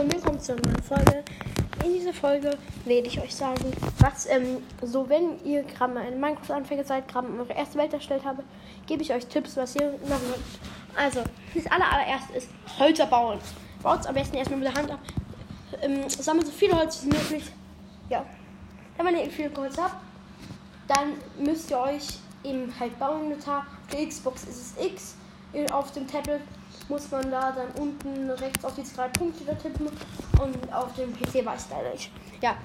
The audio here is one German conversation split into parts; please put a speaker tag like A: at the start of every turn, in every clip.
A: und willkommen zu einer neuen Folge. In dieser Folge werde ich euch sagen, was, ähm, so wenn ihr gerade mal ein Minecraft-Anfänger seid, gerade eure erste Welt erstellt habe, gebe ich euch Tipps, was ihr machen könnt. Also, das aller, allererste ist Holzer bauen. Baut es am besten erstmal mit der Hand ab. Ähm, sammelt so viel Holz wie möglich. Ja. Dann, wenn ihr viel Holz habt, dann müsst ihr euch eben halt bauen. Auf der Xbox ist es X, auf dem Tablet muss man da dann unten rechts auf die drei Punkte da tippen und auf dem PC weiß leider nicht. Ja,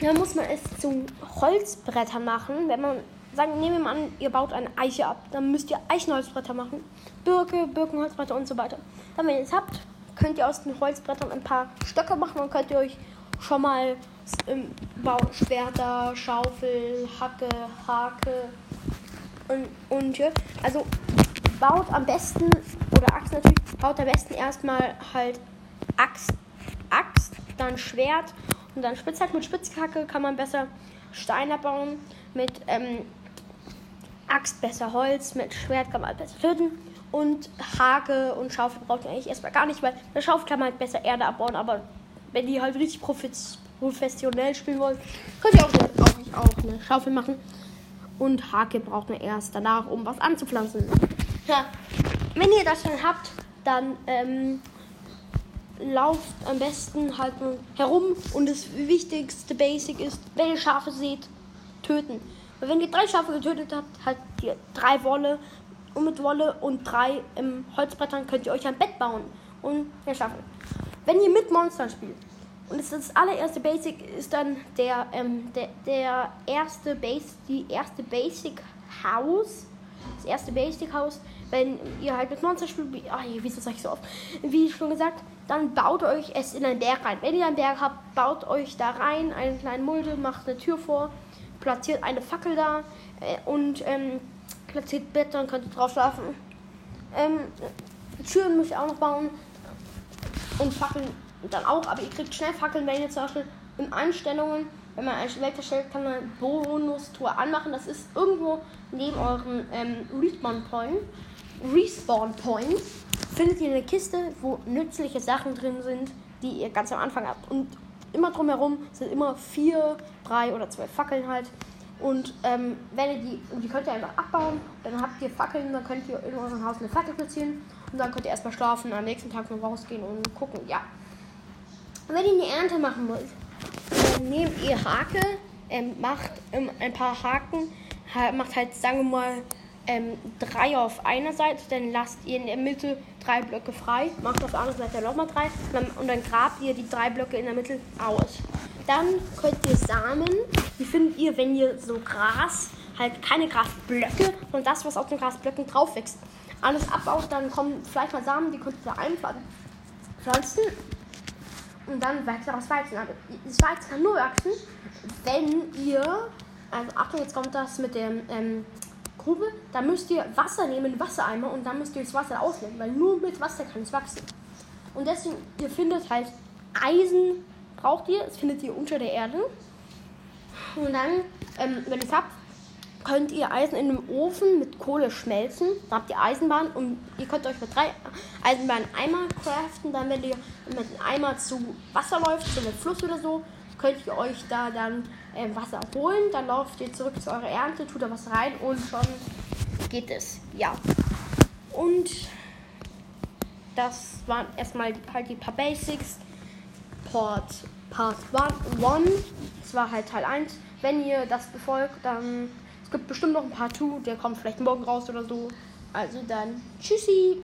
A: dann muss man es zu Holzbrettern machen. Wenn man, sagen, nehmen wir mal an, ihr baut eine Eiche ab, dann müsst ihr Eichenholzbretter machen. Birke, Birkenholzbretter und so weiter. Dann, wenn ihr es habt, könnt ihr aus den Holzbrettern ein paar Stöcke machen und könnt ihr euch schon mal ähm. Schwerter, Schaufel, Hacke, Hake und, und. Also baut am besten, oder Axt natürlich, baut am besten erstmal halt Axt, Axt, dann Schwert und dann Spitzhack. Mit Spitzhacke kann man besser Steine bauen, mit ähm, Axt besser Holz, mit Schwert kann man halt besser töten. Und Hake und Schaufel braucht man eigentlich erstmal gar nicht, weil der Schaufel kann man halt besser Erde abbauen, aber wenn die halt richtig professionell spielen wollen, könnt ihr auch eine, auch, auch eine Schaufel machen. Und Hake braucht man erst danach, um was anzupflanzen. Ja, wenn ihr das schon habt, dann ähm, lauft am besten halt herum und das wichtigste Basic ist, wenn ihr Schafe seht, töten. Weil wenn ihr drei Schafe getötet habt, halt ihr drei Wolle und mit Wolle und drei ähm, Holzbrettern könnt ihr euch ein Bett bauen und ja, Schafe. Wenn ihr mit Monstern spielt und das, das allererste Basic ist dann der, ähm, der, der erste Base, die erste Basic House das erste Basic Haus, wenn ihr halt mit Monster spielt, wie, ach, wieso sag ich so oft, wie schon gesagt, dann baut euch es in einen Berg rein. Wenn ihr einen Berg habt, baut euch da rein einen kleinen Mulde, macht eine Tür vor, platziert eine Fackel da äh, und ähm, platziert Bett, dann könnt ihr drauf schlafen. Ähm, Türen müsst ihr auch noch bauen und Fackeln dann auch, aber ihr kriegt schnell Fackeln, wenn ihr zum Beispiel in Einstellungen wenn man eine Welt erstellt, kann man Bonus-Tour anmachen. Das ist irgendwo neben euren ähm, Respawn Point. Respawn Points findet ihr eine Kiste, wo nützliche Sachen drin sind, die ihr ganz am Anfang habt. Und immer drumherum sind immer vier, drei oder zwei Fackeln halt. Und ähm, wenn ihr die, die könnt ihr einfach abbauen, dann habt ihr Fackeln, dann könnt ihr in eurem Haus eine Fackel platzieren und dann könnt ihr erstmal schlafen, am nächsten Tag noch rausgehen und gucken, ja. Wenn ihr eine Ernte machen wollt, nehmt ihr Hake, ähm, macht ähm, ein paar Haken, ha macht halt, sagen wir mal, ähm, drei auf einer Seite, dann lasst ihr in der Mitte drei Blöcke frei, macht auf der anderen Seite nochmal drei und dann, und dann grabt ihr die drei Blöcke in der Mitte aus. Dann könnt ihr Samen, die findet ihr, wenn ihr so Gras, halt keine Grasblöcke, sondern das, was auf den Grasblöcken drauf wächst, alles abbaut, dann kommen vielleicht mal Samen, die könnt ihr da einpflanzen und dann wächst daraus Weizen. Aber das Weizen kann nur wachsen, wenn ihr, also Achtung, jetzt kommt das mit der ähm, Grube, da müsst ihr Wasser nehmen, Wassereimer und dann müsst ihr das Wasser ausleeren, weil nur mit Wasser kann es wachsen. Und deswegen, ihr findet halt Eisen, braucht ihr, das findet ihr unter der Erde. Und dann, ähm, wenn ihr es habt, könnt ihr Eisen in einem Ofen mit Kohle schmelzen. Dann habt ihr Eisenbahn und ihr könnt euch mit drei Eisenbahnen Eimer craften. Dann, wenn ihr mit einem Eimer zu Wasser läuft, zu einem Fluss oder so, könnt ihr euch da dann äh, Wasser holen. Dann lauft ihr zurück zu eurer Ernte, tut da was rein und schon geht es. Ja. Und das waren erstmal halt die paar Basics. Part, Part 1. Das war halt Teil 1. Wenn ihr das befolgt, dann gibt bestimmt noch ein paar 2, der kommt vielleicht morgen raus oder so. Also dann, tschüssi.